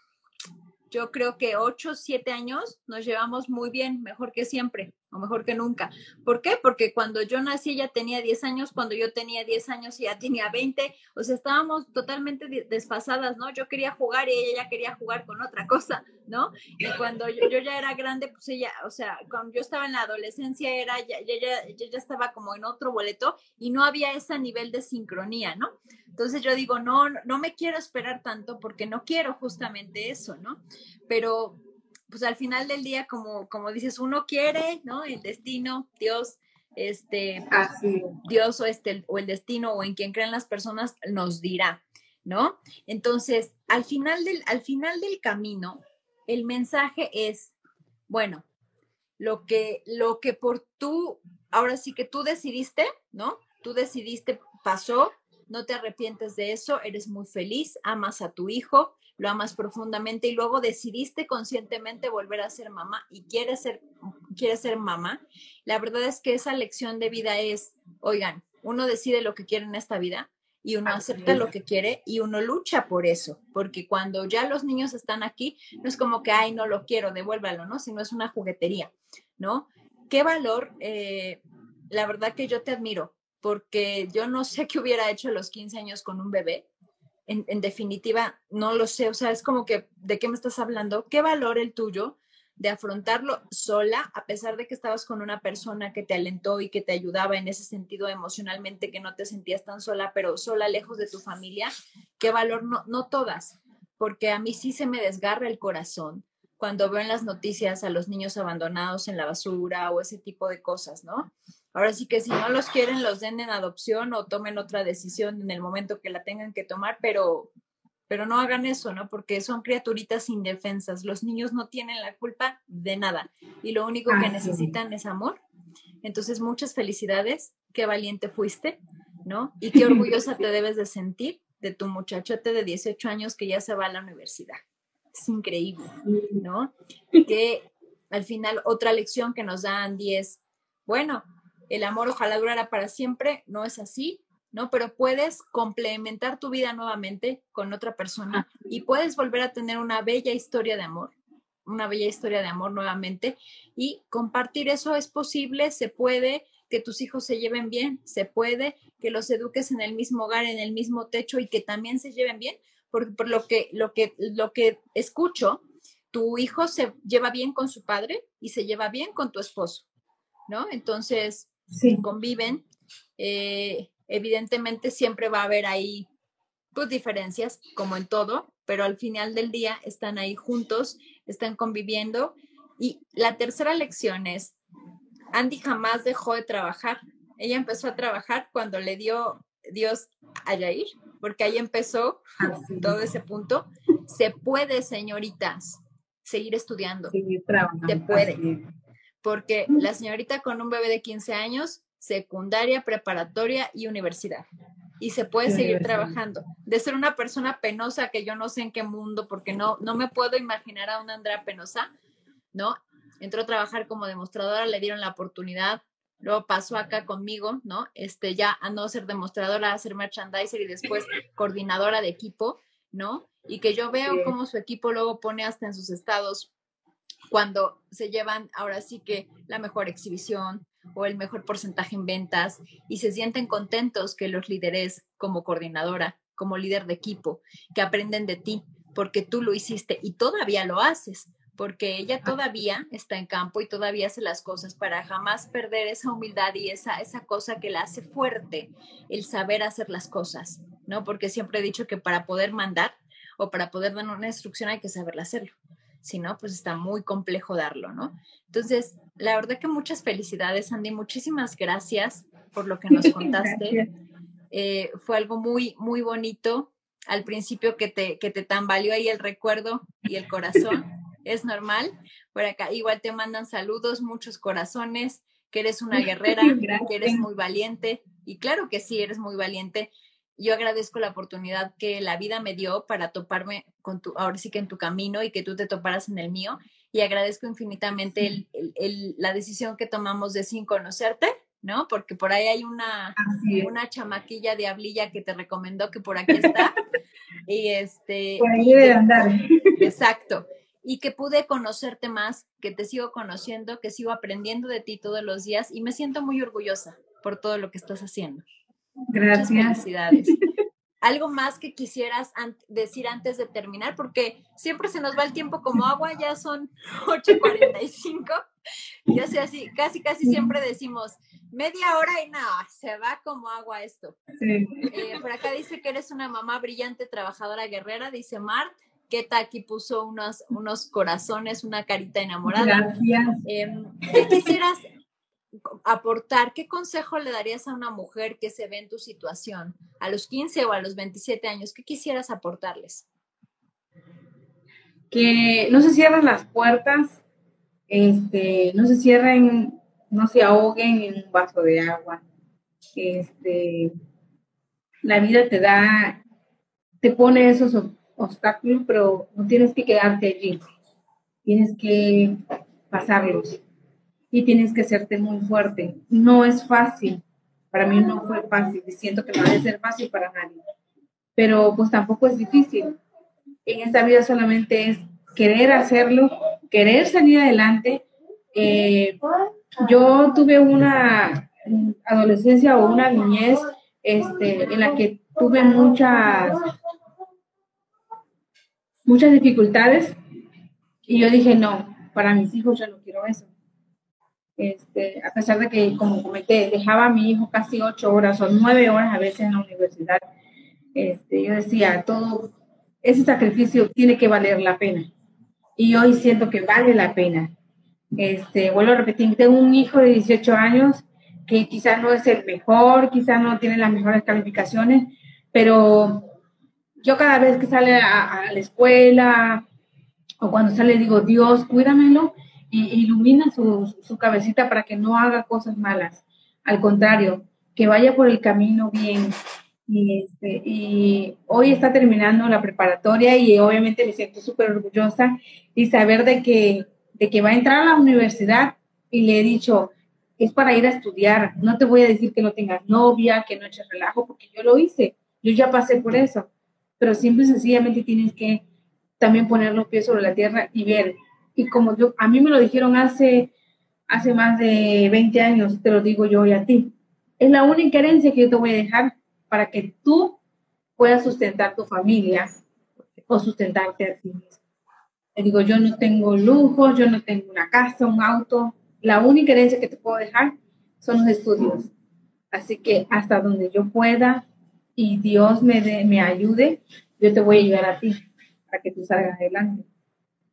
yo creo que ocho, siete años nos llevamos muy bien, mejor que siempre o mejor que nunca. ¿Por qué? Porque cuando yo nací ella tenía 10 años, cuando yo tenía 10 años ella tenía 20, o sea, estábamos totalmente desfasadas, ¿no? Yo quería jugar y ella ya quería jugar con otra cosa, ¿no? Y cuando yo, ya era grande, pues ella, o sea, cuando yo estaba en la adolescencia, era, ya, ya, ya, estaba como en otro boleto y no había ese nivel de sincronía, ¿no? Entonces yo digo, no, no me quiero esperar tanto porque no quiero justamente eso, ¿no? Pero pues al final del día, como, como dices, uno quiere, ¿no? El destino, Dios, este, Dios o, este, o el destino o en quien creen las personas nos dirá, ¿no? Entonces, al final del, al final del camino, el mensaje es, bueno, lo que, lo que por tú, ahora sí que tú decidiste, ¿no? Tú decidiste, pasó, no te arrepientes de eso, eres muy feliz, amas a tu hijo, lo amas profundamente y luego decidiste conscientemente volver a ser mamá y quieres ser, quieres ser mamá, la verdad es que esa lección de vida es, oigan, uno decide lo que quiere en esta vida y uno acepta lo que quiere y uno lucha por eso, porque cuando ya los niños están aquí, no es como que, ay, no lo quiero, devuélvalo, ¿no? Sino es una juguetería, ¿no? ¿Qué valor? Eh, la verdad que yo te admiro, porque yo no sé qué hubiera hecho a los 15 años con un bebé, en, definitiva, no lo sé, o sea, es como que, ¿de qué me estás hablando? ¿Qué valor el tuyo de afrontarlo sola, a pesar de que estabas con una persona que te alentó y que te ayudaba en ese sentido emocionalmente, que no te sentías tan sola, pero sola, lejos de tu familia? ¿Qué valor? No, no todas, porque a mí sí se me desgarra el corazón cuando veo en las noticias a los niños abandonados en la basura o ese tipo de cosas, ¿no? Ahora sí que si no los quieren, los den en adopción o tomen otra decisión en el momento que la tengan que tomar, pero, pero no hagan eso, ¿no? Porque son criaturitas indefensas. Los niños no tienen la culpa de nada y lo único que necesitan es amor. Entonces, muchas felicidades, qué valiente fuiste, ¿no? Y qué orgullosa te debes de sentir de tu muchachote de 18 años que ya se va a la universidad. Es increíble, ¿no? Que al final otra lección que nos da Andy es, bueno, el amor ojalá durara para siempre, no es así. ¿no? Pero puedes complementar tu vida nuevamente con otra persona y puedes volver a tener una bella historia de amor, una bella historia de amor nuevamente y compartir eso es posible, se puede, que tus hijos se lleven bien, se puede, que los eduques en el mismo hogar, en el mismo techo y que también se lleven bien, porque por lo que, lo que, lo que escucho, tu hijo se lleva bien con su padre y se lleva bien con tu esposo, ¿no? Entonces, conviven. Eh, evidentemente siempre va a haber ahí pues diferencias, como en todo, pero al final del día están ahí juntos, están conviviendo. Y la tercera lección es, Andy jamás dejó de trabajar. Ella empezó a trabajar cuando le dio Dios a Yair, porque ahí empezó todo ese punto. Se puede, señoritas, seguir estudiando. Se puede. Porque la señorita con un bebé de 15 años, secundaria, preparatoria y universidad. Y se puede seguir trabajando. De ser una persona penosa que yo no sé en qué mundo, porque no, no me puedo imaginar a una Andrea penosa, ¿no? Entró a trabajar como demostradora, le dieron la oportunidad, luego pasó acá conmigo, ¿no? Este, ya a no ser demostradora, a ser merchandiser y después coordinadora de equipo, ¿no? Y que yo veo cómo su equipo luego pone hasta en sus estados cuando se llevan ahora sí que la mejor exhibición o el mejor porcentaje en ventas y se sienten contentos que los líderes como coordinadora, como líder de equipo, que aprenden de ti porque tú lo hiciste y todavía lo haces, porque ella todavía está en campo y todavía hace las cosas para jamás perder esa humildad y esa, esa cosa que la hace fuerte, el saber hacer las cosas, ¿no? Porque siempre he dicho que para poder mandar o para poder dar una instrucción hay que saberla hacerlo. Si no, pues está muy complejo darlo, ¿no? Entonces, la verdad que muchas felicidades, Andy. Muchísimas gracias por lo que nos contaste. Eh, fue algo muy, muy bonito. Al principio que te, que te tambaleó ahí el recuerdo y el corazón es normal. Por acá igual te mandan saludos, muchos corazones, que eres una guerrera, que eres muy valiente. Y claro que sí, eres muy valiente. Yo agradezco la oportunidad que la vida me dio para toparme con tu, ahora sí que en tu camino y que tú te toparas en el mío. Y agradezco infinitamente el, la decisión que tomamos de sin conocerte, ¿no? Porque por ahí hay una, una chamaquilla diablilla que te recomendó que por aquí está. y este. Por ahí debe andar. Exacto y que pude conocerte más, que te sigo conociendo, que sigo aprendiendo de ti todos los días y me siento muy orgullosa por todo lo que estás haciendo. Gracias. felicidades. ¿Algo más que quisieras decir antes de terminar? Porque siempre se nos va el tiempo como agua, ya son 8.45. Yo sé así, casi, casi siempre decimos media hora y nada, se va como agua esto. Sí. Eh, por acá dice que eres una mamá brillante, trabajadora, guerrera, dice Mart. Keta aquí puso unos, unos corazones, una carita enamorada. Gracias. Em, ¿Qué quisieras aportar? ¿Qué consejo le darías a una mujer que se ve en tu situación a los 15 o a los 27 años? ¿Qué quisieras aportarles? Que no se cierren las puertas, este, no se cierren, no se ahoguen en un vaso de agua. Este, la vida te da, te pone esos obstáculo, pero no tienes que quedarte allí. Tienes que pasarlos y tienes que hacerte muy fuerte. No es fácil. Para mí no fue fácil y siento que no debe ser fácil para nadie. Pero pues tampoco es difícil. En esta vida solamente es querer hacerlo, querer salir adelante. Eh, yo tuve una adolescencia o una niñez este, en la que tuve muchas muchas dificultades y yo dije, no, para mis hijos yo no quiero eso. Este, a pesar de que, como comenté, dejaba a mi hijo casi ocho horas o nueve horas a veces en la universidad, este, yo decía, todo ese sacrificio tiene que valer la pena. Y hoy siento que vale la pena. Este, vuelvo a repetir, tengo un hijo de 18 años que quizás no es el mejor, quizás no tiene las mejores calificaciones, pero yo cada vez que sale a, la escuela o cuando sale digo, Dios, cuídamelo y ilumina su, su, cabecita para que no haga cosas malas. Al contrario, que vaya por el camino bien. Y, este, y hoy está terminando la preparatoria y obviamente me siento súper orgullosa y saber de que, de que va a entrar a la universidad y le he dicho, es para ir a estudiar. No te voy a decir que no tengas novia, que no eches relajo, porque yo lo hice. Yo ya pasé por eso. Pero siempre sencillamente tienes que también poner los pies sobre la tierra y ver. Y como yo, a mí me lo dijeron hace, hace más de 20 años, te lo digo yo hoy a ti. Es la única herencia que yo te voy a dejar para que tú puedas sustentar tu familia o sustentarte a ti mismo. Te digo, yo no tengo lujo, yo no tengo una casa, un auto. La única herencia que te puedo dejar son los estudios. Así que hasta donde yo pueda y Dios me, me ayude, yo te voy a ayudar a ti para que tú salgas adelante.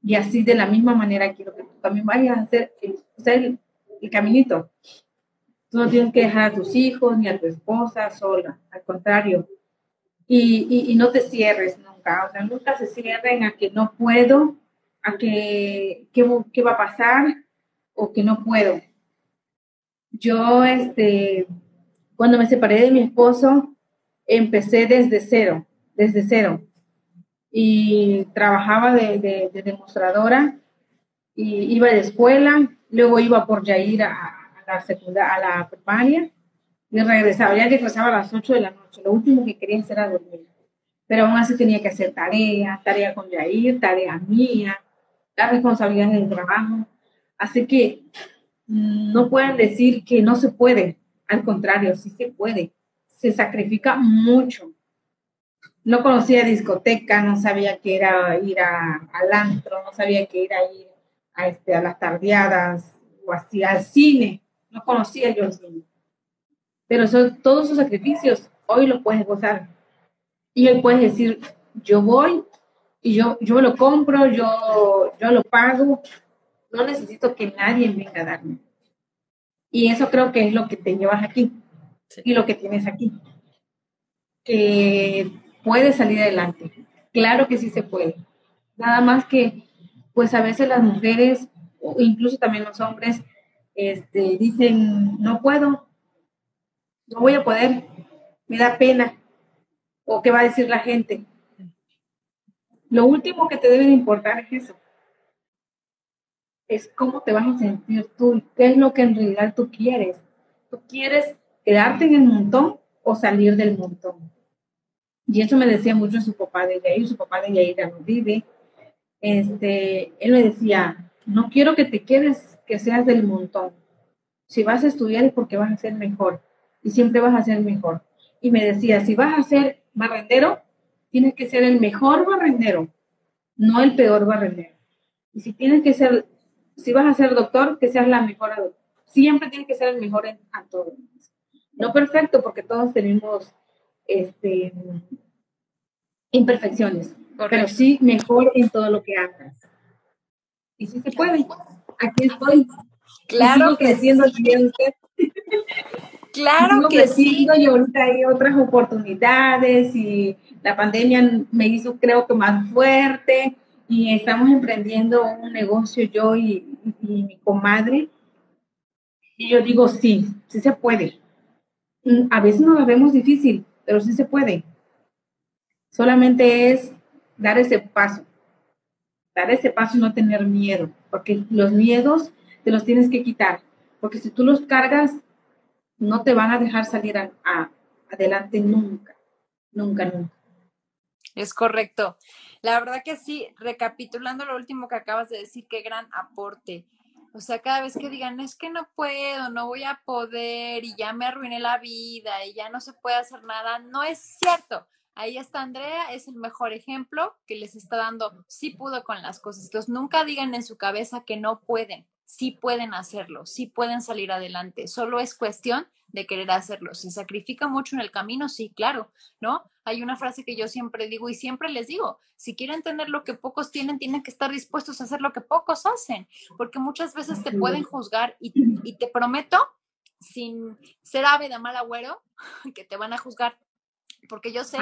Y así de la misma manera quiero que tú también vayas a hacer el, caminito. Tú no tienes que dejar a tus hijos ni a tu esposa sola, al contrario. Y, y, no te cierres nunca, o sea, nunca se cierren a que no puedo, a que qué va a pasar o que no puedo. Yo, este, cuando me separé de mi esposo, empecé desde cero, desde cero. Y trabajaba de, demostradora y iba de escuela, luego iba por Yair a, a la secundaria, a la primaria y regresaba, ya regresaba a las 8 de la noche, lo último que quería hacer era dormir. Pero aún así tenía que hacer tarea, tarea con Yair, tarea mía, la responsabilidad del trabajo. Así que mm, no pueden decir que no se puede, al contrario, sí se puede. Se sacrifica mucho. No conocía discoteca, no sabía que era ir a, al antro, no sabía que era ir a, este, a las tardeadas o así, al cine. No conocía yo el cine. Pero son todos esos sacrificios, hoy lo puedes gozar. Y hoy puedes decir, yo voy y yo, yo lo compro, yo, yo lo pago, no necesito que nadie venga a darme. Y eso creo que es lo que te llevas aquí y lo que tienes aquí. Que puedes salir adelante. Claro que sí se puede. Nada más que, pues a veces las mujeres, o incluso también los hombres, este, dicen, no puedo, no voy a poder, me da pena. ¿O qué va a decir la gente? Lo último que te debe de importar es eso. Es cómo te vas a sentir tú y qué es lo que en realidad tú quieres. ¿Tú quieres quedarte en el montón o salir del montón? Y eso me decía mucho su papá de ahí, su papá de Yaira no vive. Este, él me decía, no quiero que te quedes, que seas del montón. Si vas a estudiar es porque vas a ser mejor y siempre vas a ser mejor. Y me decía, si vas a ser barrendero, tienes que ser el mejor barrendero, no el peor barrendero. Y si tienes que ser, si vas a ser doctor, que seas la mejor Siempre tienes que ser el mejor en a todo. No perfecto, porque todos tenemos este, imperfecciones, pero sí mejor en todo lo que hagas. Y si se puede, aquí estoy. Claro que sí. Claro que sí. Y ahorita hay otras oportunidades y la pandemia me hizo creo que más fuerte y estamos emprendiendo un negocio yo y, mi comadre. Y yo digo, sí, sí se puede. Mm, a veces nos lo vemos difícil, pero sí se puede. Solamente es dar ese paso, dar ese paso y no tener miedo, porque los miedos te los tienes que quitar, porque si tú los cargas, no te van a dejar salir a, adelante nunca, nunca, nunca. Es correcto. La verdad que sí, recapitulando lo último que acabas de decir, qué gran aporte. O sea, cada vez que digan, es que no puedo, no voy a poder y ya me arruiné la vida y ya no se puede hacer nada, no es cierto. Ahí está Andrea, es el mejor ejemplo que les está dando, sí pudo con las cosas. Entonces, nunca digan en su cabeza que no pueden sí pueden hacerlo, sí pueden salir adelante, solo es cuestión de querer hacerlo. ¿Se sacrifica mucho en el camino? Sí, claro, ¿no? Hay una frase que yo siempre digo y siempre les digo, si quieren tener lo que pocos tienen, tienen que estar dispuestos a hacer lo que pocos hacen, porque muchas veces te pueden juzgar y, y te prometo, sin ser ave de mal agüero, que te van a juzgar, porque yo sé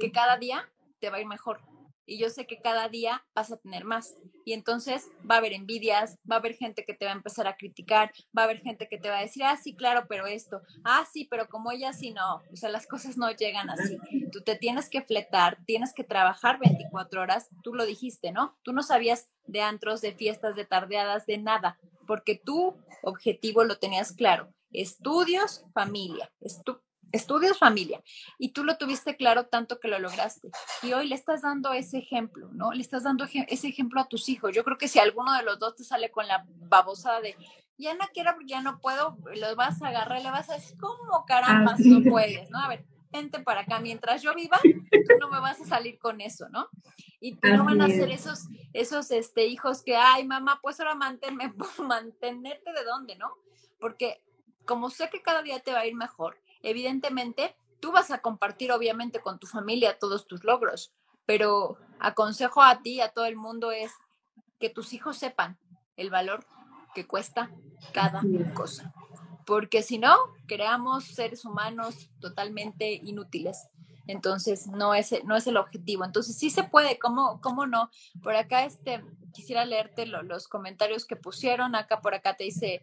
que cada día te va a ir mejor y yo sé que cada día vas a tener más. Y entonces va a haber envidias, va a haber gente que te va a empezar a criticar, va a haber gente que te va a decir, ah, sí, claro, pero esto, ah, sí, pero como ella sí, no, o sea, las cosas no llegan así. Tú te tienes que fletar, tienes que trabajar 24 horas, tú lo dijiste, ¿no? Tú no sabías de antros, de fiestas, de tardeadas, de nada. porque tu objetivo lo tenías claro. Estudios, familia. Estudios, familia. Y tú lo tuviste claro tanto que lo lograste. Y hoy le estás dando ese ejemplo, ¿no? Le estás dando ese ejemplo a tus hijos. Yo creo que si alguno de los dos te sale con la babosada de, ya no quiero porque ya no puedo, los vas a agarrar, le vas a decir, ¿cómo caramba no puedes? ¿No? A ver, vente para acá, mientras yo viva, tú no me vas a salir con eso, ¿no? Y no van a ser esos, esos este, hijos que, ay, mamá, pues ahora manténme, mantenerte de dónde, ¿no? Porque como sé que cada día te va a ir mejor, evidentemente tú vas a compartir obviamente con tu familia todos tus logros, pero aconsejo a ti, a todo el mundo, es que tus hijos sepan el valor que cuesta cada cosa porque si no, creamos seres humanos totalmente inútiles. Entonces, no es, no es el objetivo. Entonces, sí se puede, ¿cómo, cómo no? Por acá, este, quisiera leerte los comentarios que pusieron. Acá, por acá te dice,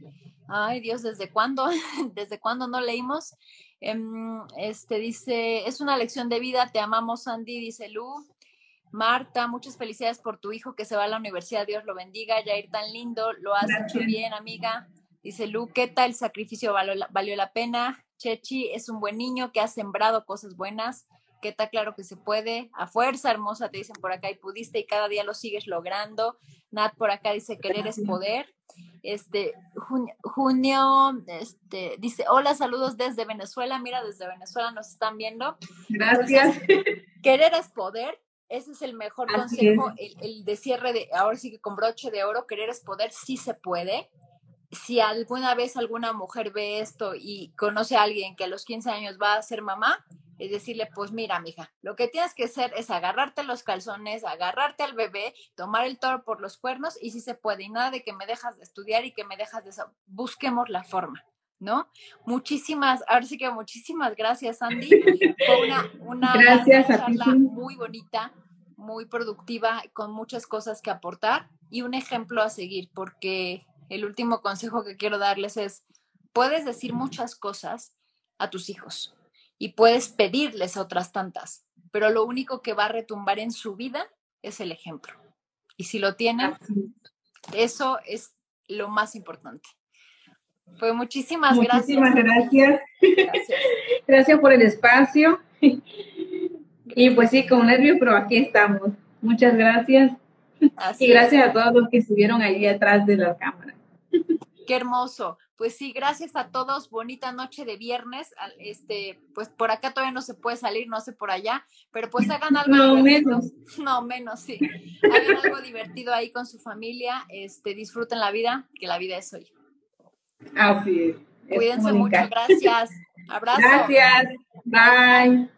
ay Dios, ¿desde cuándo? ¿Desde cuándo no leímos? Em, este dice, es una lección de vida, te amamos, Andy, dice Lu. Marta, muchas felicidades por tu hijo que se va a la universidad, Dios lo bendiga. Jair, tan lindo, lo has hecho bien, amiga. Dice Lu, ¿qué tal? El sacrificio valió la, valió la pena. Chechi es un buen niño que ha sembrado cosas buenas. ¿Qué tal? Claro que se puede. A fuerza hermosa te dicen por acá y pudiste y cada día lo sigues logrando. Nat por acá dice querer es poder. Este, junio, este, dice, hola, saludos desde Venezuela. Mira, desde Venezuela nos están viendo. Gracias. querer es poder. Ese es el mejor consejo, el, el, de cierre de, ahora sí que con broche de oro, querer es poder, sí se puede si alguna vez alguna mujer ve esto y conoce a alguien que a los 15 años va a ser mamá, es decirle, pues mira, mija, lo que tienes que hacer es agarrarte los calzones, agarrarte al bebé, tomar el toro por los cuernos y si se puede, y nada de que me dejas de estudiar y que me dejas de eso. Busquemos la forma, ¿no? Muchísimas, ahora sí que muchísimas gracias, Andy. Fue una, una, gracias charla muy bonita, muy productiva, con muchas cosas que aportar y un ejemplo a seguir, porque el último consejo que quiero darles es, puedes decir muchas cosas a tus hijos y puedes pedirles otras tantas, pero lo único que va a retumbar en su vida es el ejemplo. Y si lo tienen, eso es lo más importante. Pues muchísimas, muchísimas gracias. Gracias. gracias. por el espacio. Y pues sí, con nervio, pero aquí estamos. Muchas gracias. y gracias a todos los que estuvieron ahí atrás de la cámara. Qué hermoso. Pues sí, gracias a todos. Bonita noche de viernes. Este, pues por acá todavía no se puede salir, no sé por allá, pero pues hagan algo no, Menos. No, menos, sí. Hagan algo divertido ahí con su familia. Este, disfruten la vida, que la vida es hoy. Así es. Cuídense mucho, gracias. Abrazo. Gracias. Bye.